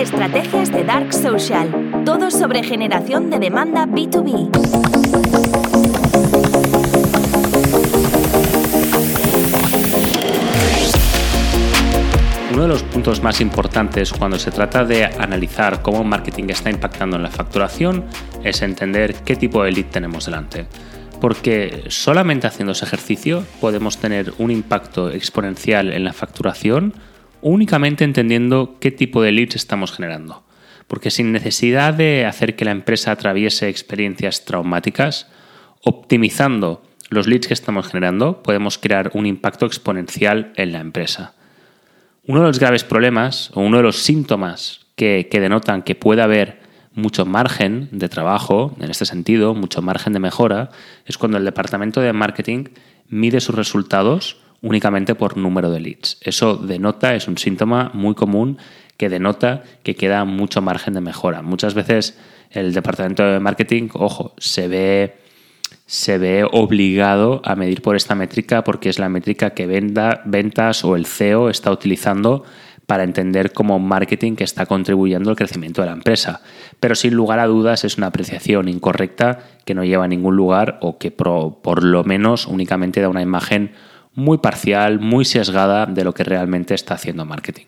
Estrategias de Dark Social. Todo sobre generación de demanda B2B. Uno de los puntos más importantes cuando se trata de analizar cómo marketing está impactando en la facturación es entender qué tipo de lead tenemos delante porque solamente haciendo ese ejercicio podemos tener un impacto exponencial en la facturación únicamente entendiendo qué tipo de leads estamos generando. Porque sin necesidad de hacer que la empresa atraviese experiencias traumáticas, optimizando los leads que estamos generando, podemos crear un impacto exponencial en la empresa. Uno de los graves problemas o uno de los síntomas que, que denotan que puede haber mucho margen de trabajo, en este sentido, mucho margen de mejora, es cuando el departamento de marketing mide sus resultados únicamente por número de leads. Eso denota, es un síntoma muy común que denota que queda mucho margen de mejora. Muchas veces el departamento de marketing, ojo, se ve, se ve obligado a medir por esta métrica porque es la métrica que venda, ventas o el CEO está utilizando para entender cómo marketing que está contribuyendo al crecimiento de la empresa. Pero sin lugar a dudas es una apreciación incorrecta que no lleva a ningún lugar o que por lo menos únicamente da una imagen muy parcial, muy sesgada de lo que realmente está haciendo marketing.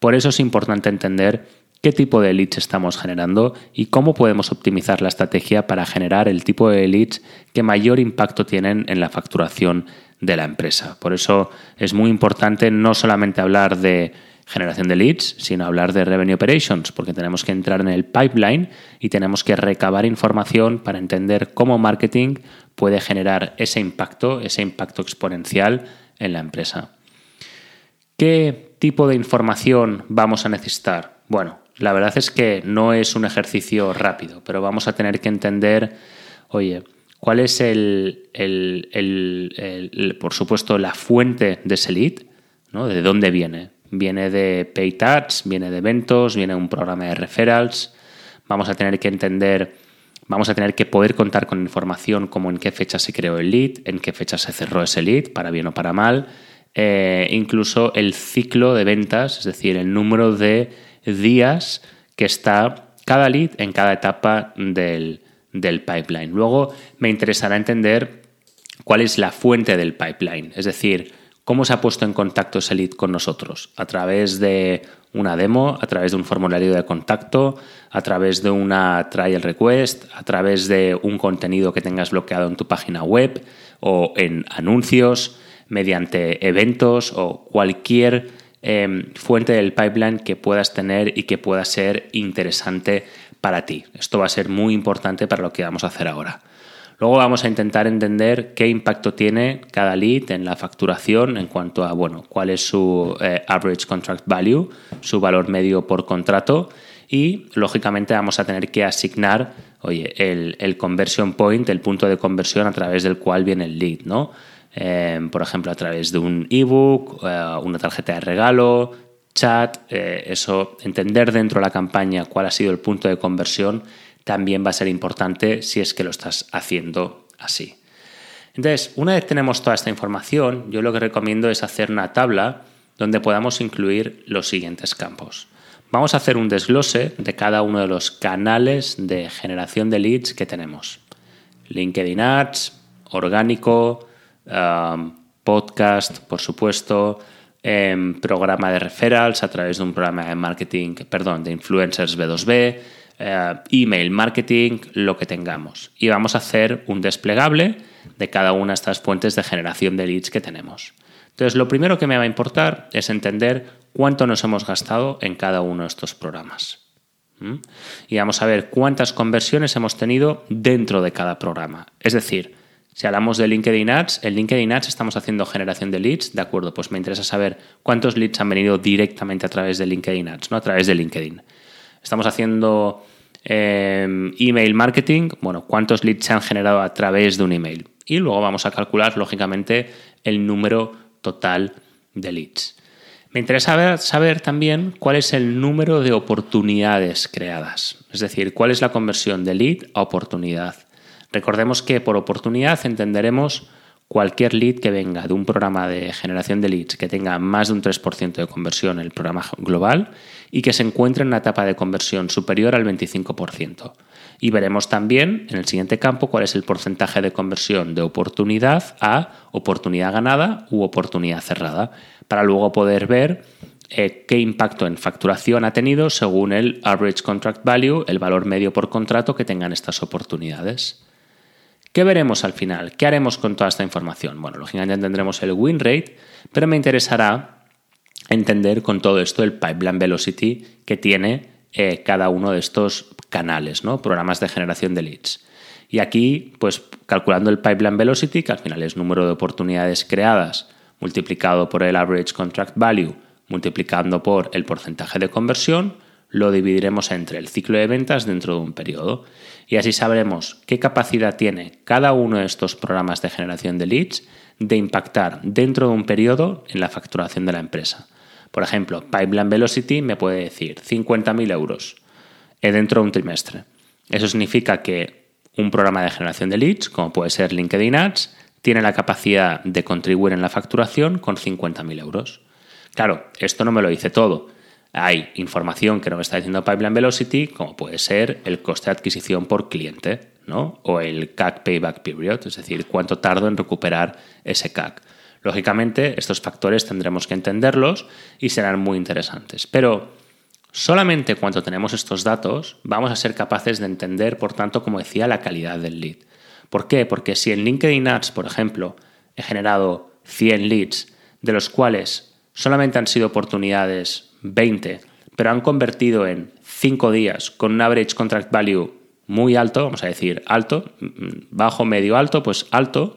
Por eso es importante entender qué tipo de leads estamos generando y cómo podemos optimizar la estrategia para generar el tipo de leads que mayor impacto tienen en la facturación de la empresa. Por eso es muy importante no solamente hablar de generación de leads, sino hablar de revenue operations, porque tenemos que entrar en el pipeline y tenemos que recabar información para entender cómo marketing puede generar ese impacto, ese impacto exponencial en la empresa. ¿Qué tipo de información vamos a necesitar? Bueno, la verdad es que no es un ejercicio rápido, pero vamos a tener que entender, oye, cuál es el, por supuesto, la fuente de ese lead, ¿no? ¿De dónde viene? Viene de paid ads, viene de eventos, viene un programa de referrals. Vamos a tener que entender, vamos a tener que poder contar con información como en qué fecha se creó el lead, en qué fecha se cerró ese lead, para bien o para mal. Eh, incluso el ciclo de ventas, es decir, el número de días que está cada lead en cada etapa del, del pipeline. Luego me interesará entender cuál es la fuente del pipeline, es decir, ¿Cómo se ha puesto en contacto ese lead con nosotros? A través de una demo, a través de un formulario de contacto, a través de una trial request, a través de un contenido que tengas bloqueado en tu página web o en anuncios, mediante eventos o cualquier em, fuente del pipeline que puedas tener y que pueda ser interesante para ti. Esto va a ser muy importante para lo que vamos a hacer ahora. Luego vamos a intentar entender qué impacto tiene cada lead en la facturación en cuanto a, bueno, cuál es su eh, average contract value, su valor medio por contrato y, lógicamente, vamos a tener que asignar, oye, el, conversion point, el punto de conversión a través del cual viene el lead, ¿no? Eh, por ejemplo, a través de un ebook, eh, una tarjeta de regalo, chat, eso, entender dentro de la campaña cuál ha sido el punto de conversión también va a ser importante si es que lo estás haciendo así. Entonces, una vez tenemos toda esta información, yo lo que recomiendo es hacer una tabla donde podamos incluir los siguientes campos. Vamos a hacer un desglose de cada uno de los canales de generación de leads que tenemos. LinkedIn Ads, orgánico, um, podcast, por supuesto, em, programa de referrals a través de un programa de marketing, perdón, de influencers B2B, eh, email, marketing, lo que tengamos. Y vamos a hacer un desplegable de cada una de estas fuentes de generación de leads que tenemos. Entonces, lo primero que me va a importar es entender cuánto nos hemos gastado en cada uno de estos programas. Y vamos a ver cuántas conversiones hemos tenido dentro de cada programa. Es decir, si hablamos de LinkedIn Ads, en LinkedIn Ads estamos haciendo generación de leads, de acuerdo, pues me interesa saber cuántos leads han venido directamente a través de LinkedIn Ads, no a través de LinkedIn. Estamos haciendo Em, email marketing, bueno, cuántos leads se han generado a través de un email. Y luego vamos a calcular, lógicamente, el número total de leads. Me interesa saber, también cuál es el número de oportunidades creadas, es decir, cuál es la conversión de lead a oportunidad. Recordemos que por oportunidad entenderemos cualquier lead que venga de un programa de generación de leads que tenga más de un 3% de conversión en el programa global y que se encuentre en una etapa de conversión superior al 25%. Y veremos también en el siguiente campo cuál es el porcentaje de conversión de oportunidad a oportunidad ganada u oportunidad cerrada, para luego poder ver eh, qué impacto en facturación ha tenido según el average contract value, el valor medio por contrato que tengan estas oportunidades. ¿Qué veremos al final? ¿Qué haremos con toda esta información? Bueno, lógicamente tendremos el win rate, pero me interesará entender con todo esto el pipeline velocity que tiene eh, cada uno de estos canales, ¿no? programas de generación de leads. Y aquí, pues calculando el pipeline velocity, que al final es número de oportunidades creadas multiplicado por el average contract value, multiplicando por el porcentaje de conversión, lo dividiremos entre el ciclo de ventas dentro de un periodo. Y así sabremos qué capacidad tiene cada uno de estos programas de generación de leads de impactar dentro de un periodo en la facturación de la empresa. Por ejemplo, Pipeline Velocity me puede decir 50.000 euros dentro de un trimestre. Eso significa que un programa de generación de leads, como puede ser LinkedIn Ads, tiene la capacidad de contribuir en la facturación con 50.000 euros. Claro, esto no me lo dice todo. Hay información que no me está diciendo Pipeline Velocity, como puede ser el coste de adquisición por cliente, ¿no? O el CAC Payback Period, es decir, cuánto tardo en recuperar ese CAC. Lógicamente, estos factores tendremos que entenderlos y serán muy interesantes. Pero solamente cuando tenemos estos datos vamos a ser capaces de entender, por tanto, como decía, la calidad del lead. ¿Por qué? Porque si en LinkedIn Ads, por ejemplo, he generado 100 leads, de los cuales solamente han sido oportunidades 20, pero han convertido en 5 días con un average contract value muy alto, vamos a decir alto, bajo, medio, alto, pues alto,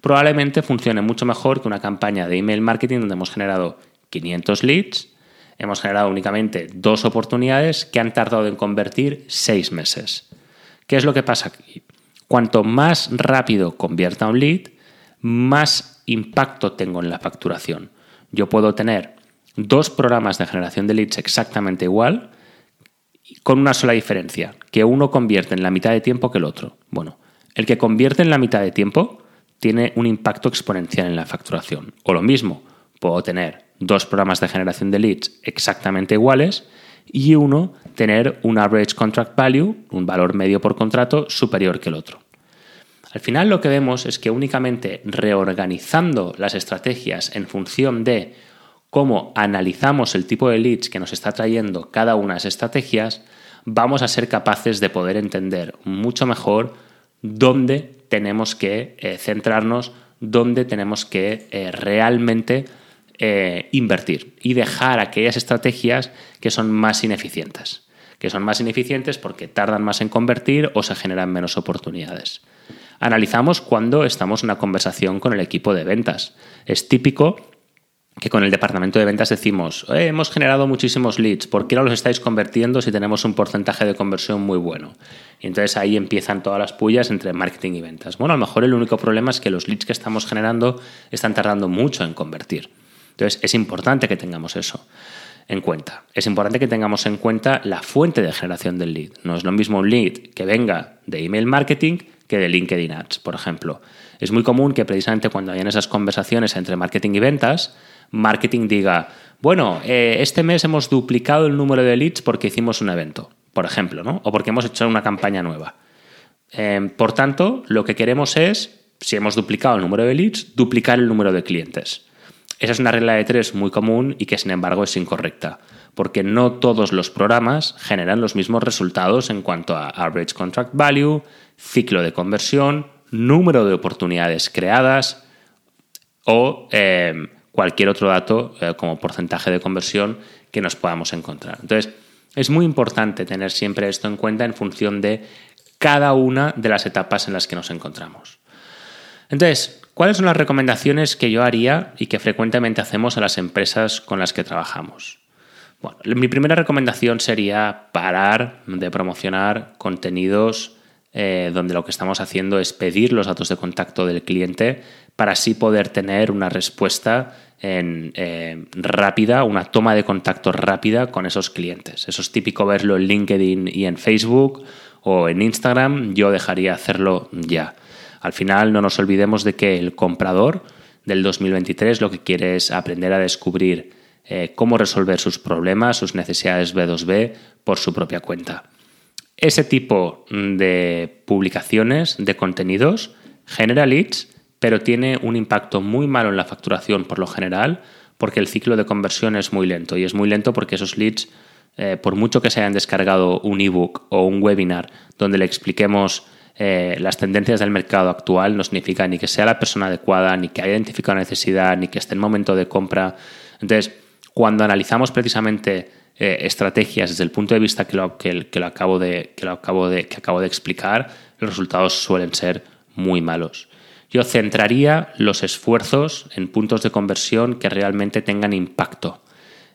probablemente funcione mucho mejor que una campaña de email marketing donde hemos generado 500 leads, hemos generado únicamente dos oportunidades que han tardado en convertir 6 meses. ¿Qué es lo que pasa aquí? Cuanto más rápido convierta un lead, más impacto tengo en la facturación. Yo puedo tener dos programas de generación de leads exactamente igual, con una sola diferencia, que uno convierte en la mitad de tiempo que el otro. Bueno, el que convierte en la mitad de tiempo tiene un impacto exponencial en la facturación. O lo mismo, puedo tener dos programas de generación de leads exactamente iguales y uno tener un average contract value, un valor medio por contrato, superior que el otro. Al final lo que vemos es que únicamente reorganizando las estrategias en función de cómo analizamos el tipo de leads que nos está trayendo cada una de esas estrategias, vamos a ser capaces de poder entender mucho mejor dónde tenemos que eh, centrarnos, dónde tenemos que eh, realmente eh, invertir y dejar aquellas estrategias que son más ineficientes, que son más ineficientes porque tardan más en convertir o se generan menos oportunidades. Analizamos cuando estamos en una conversación con el equipo de ventas. Es típico que con el departamento de ventas decimos, eh, hemos generado muchísimos leads, ¿por qué no los estáis convirtiendo si tenemos un porcentaje de conversión muy bueno? Y entonces ahí empiezan todas las pullas entre marketing y ventas. Bueno, a lo mejor el único problema es que los leads que estamos generando están tardando mucho en convertir. Entonces es importante que tengamos eso en cuenta. Es importante que tengamos en cuenta la fuente de generación del lead. No es lo mismo un lead que venga de email marketing que de LinkedIn Ads, por ejemplo. Es muy común que precisamente cuando hayan esas conversaciones entre marketing y ventas, marketing diga, bueno, eh, este mes hemos duplicado el número de leads porque hicimos un evento, por ejemplo, ¿no? o porque hemos hecho una campaña nueva. Em, por tanto, lo que queremos es, si hemos duplicado el número de leads, duplicar el número de clientes. Esa es una regla de tres muy común y que sin embargo es incorrecta, porque no todos los programas generan los mismos resultados en cuanto a average contract value, ciclo de conversión, número de oportunidades creadas o em, cualquier otro dato eh, como porcentaje de conversión que nos podamos encontrar. Entonces, es muy importante tener siempre esto en cuenta en función de cada una de las etapas en las que nos encontramos. Entonces, ¿cuáles son las recomendaciones que yo haría y que frecuentemente hacemos a las empresas con las que trabajamos? Bueno, mi primera recomendación sería parar de promocionar contenidos eh, donde lo que estamos haciendo es pedir los datos de contacto del cliente para así poder tener una respuesta en, eh, rápida, una toma de contacto rápida con esos clientes. Eso es típico verlo en LinkedIn y en Facebook o en Instagram. Yo dejaría hacerlo ya. Al final no nos olvidemos de que el comprador del 2023 lo que quiere es aprender a descubrir eh, cómo resolver sus problemas, sus necesidades B2B por su propia cuenta. Ese tipo de publicaciones, de contenidos, genera leads, pero tiene un impacto muy malo en la facturación por lo general, porque el ciclo de conversión es muy lento. Y es muy lento porque esos leads, eh, por mucho que se hayan descargado un ebook o un webinar donde le expliquemos eh, las tendencias del mercado actual, no significa ni que sea la persona adecuada, ni que haya identificado necesidad, ni que esté en momento de compra. Entonces, cuando analizamos precisamente eh, estrategias desde el punto de vista que acabo de explicar, los resultados suelen ser muy malos. Yo centraría los esfuerzos en puntos de conversión que realmente tengan impacto.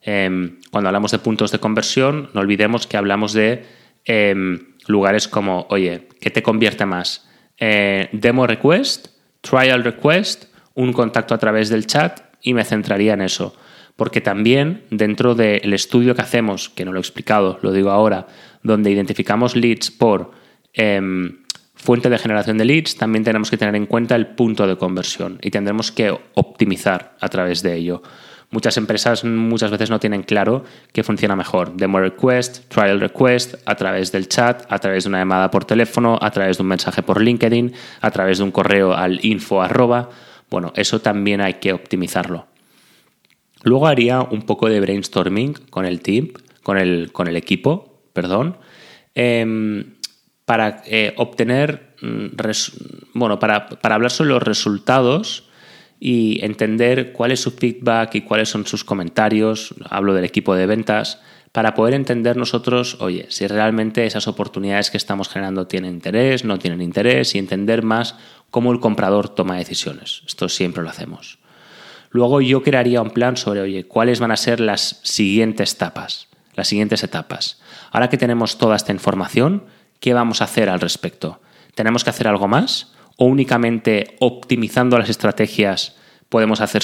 Em, cuando hablamos de puntos de conversión, no olvidemos que hablamos de em, lugares como, oye, ¿qué te convierte más? Eh, demo request, trial request, un contacto a través del chat y me centraría en eso porque también dentro del estudio que hacemos, que no lo he explicado, lo digo ahora, donde identificamos leads por em, fuente de generación de leads, también tenemos que tener en cuenta el punto de conversión y tendremos que optimizar a través de ello. Muchas empresas muchas veces no tienen claro qué funciona mejor. Demo request, trial request, a través del chat, a través de una llamada por teléfono, a través de un mensaje por LinkedIn, a través de un correo al info arroba. Bueno, eso también hay que optimizarlo. Luego haría un poco de brainstorming con el team, con el, con el equipo, perdón, em, para eh, obtener, mm, bueno, para, hablar sobre los resultados y entender cuál es su feedback y cuáles son sus comentarios, hablo del equipo de ventas, para poder entender nosotros, oye, si realmente esas oportunidades que estamos generando tienen interés, no tienen interés y entender más cómo el comprador toma decisiones. Esto siempre lo hacemos. Luego yo crearía un plan sobre, oye, cuáles van a ser las siguientes etapas, las siguientes etapas. Ahora que tenemos toda esta información, ¿qué vamos a hacer al respecto? ¿Tenemos que hacer algo más? ¿O únicamente optimizando las estrategias podemos hacer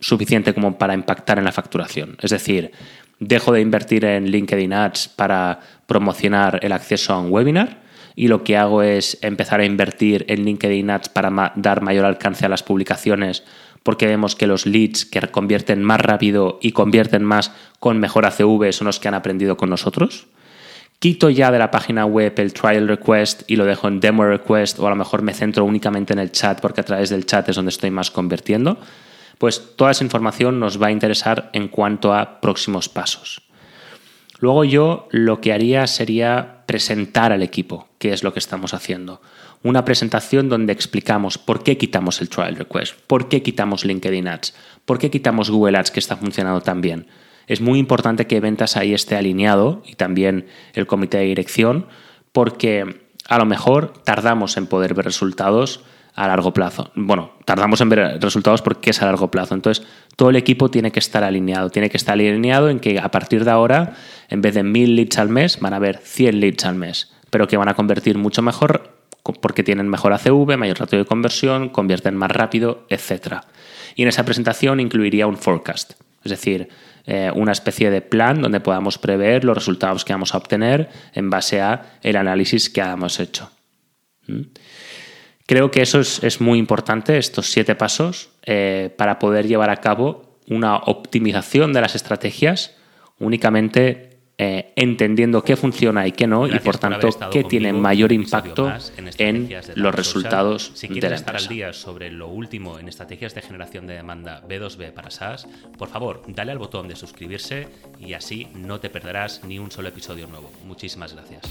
suficiente como para impactar en la facturación? Es decir, dejo de invertir en LinkedIn Ads para promocionar el acceso a un webinar y lo que hago es empezar a invertir en LinkedIn Ads para dar mayor alcance a las publicaciones porque vemos que los leads que convierten más rápido y convierten más con mejor ACV son los que han aprendido con nosotros. Quito ya de la página web el trial request y lo dejo en demo request o a lo mejor me centro únicamente en el chat porque a través del chat es donde estoy más convirtiendo. Pues toda esa información nos va a interesar en cuanto a próximos pasos. Luego yo lo que haría sería presentar al equipo qué es lo que estamos haciendo una presentación donde explicamos por qué quitamos el trial request, por qué quitamos LinkedIn Ads, por qué quitamos Google Ads que está funcionando tan bien. Es muy importante que ventas ahí esté alineado y también el comité de dirección porque a lo mejor tardamos en poder ver resultados a largo plazo. Bueno, tardamos en ver resultados porque es a largo plazo. Entonces, todo el equipo tiene que estar alineado. Tiene que estar alineado en que a partir de ahora, en vez de 1000 leads al mes, van a haber 100 leads al mes, pero que van a convertir mucho mejor porque tienen mejor ACV, mayor ratio de conversión, convierten más rápido, etc. Y en esa presentación incluiría un forecast, es decir, eh, una especie de plan donde podamos prever los resultados que vamos a obtener en base a el análisis que hemos hecho. ¿Mm? Creo que eso es, muy importante, estos siete pasos, eh, para poder llevar a cabo una optimización de las estrategias únicamente eh, entendiendo qué funciona y qué no, y por tanto qué tiene mayor impacto en, los resultados si quieres estar al día sobre lo último en estrategias de generación de demanda B2B para SaaS, por favor, dale al botón de suscribirse y así no te perderás ni un solo episodio nuevo. Muchísimas gracias.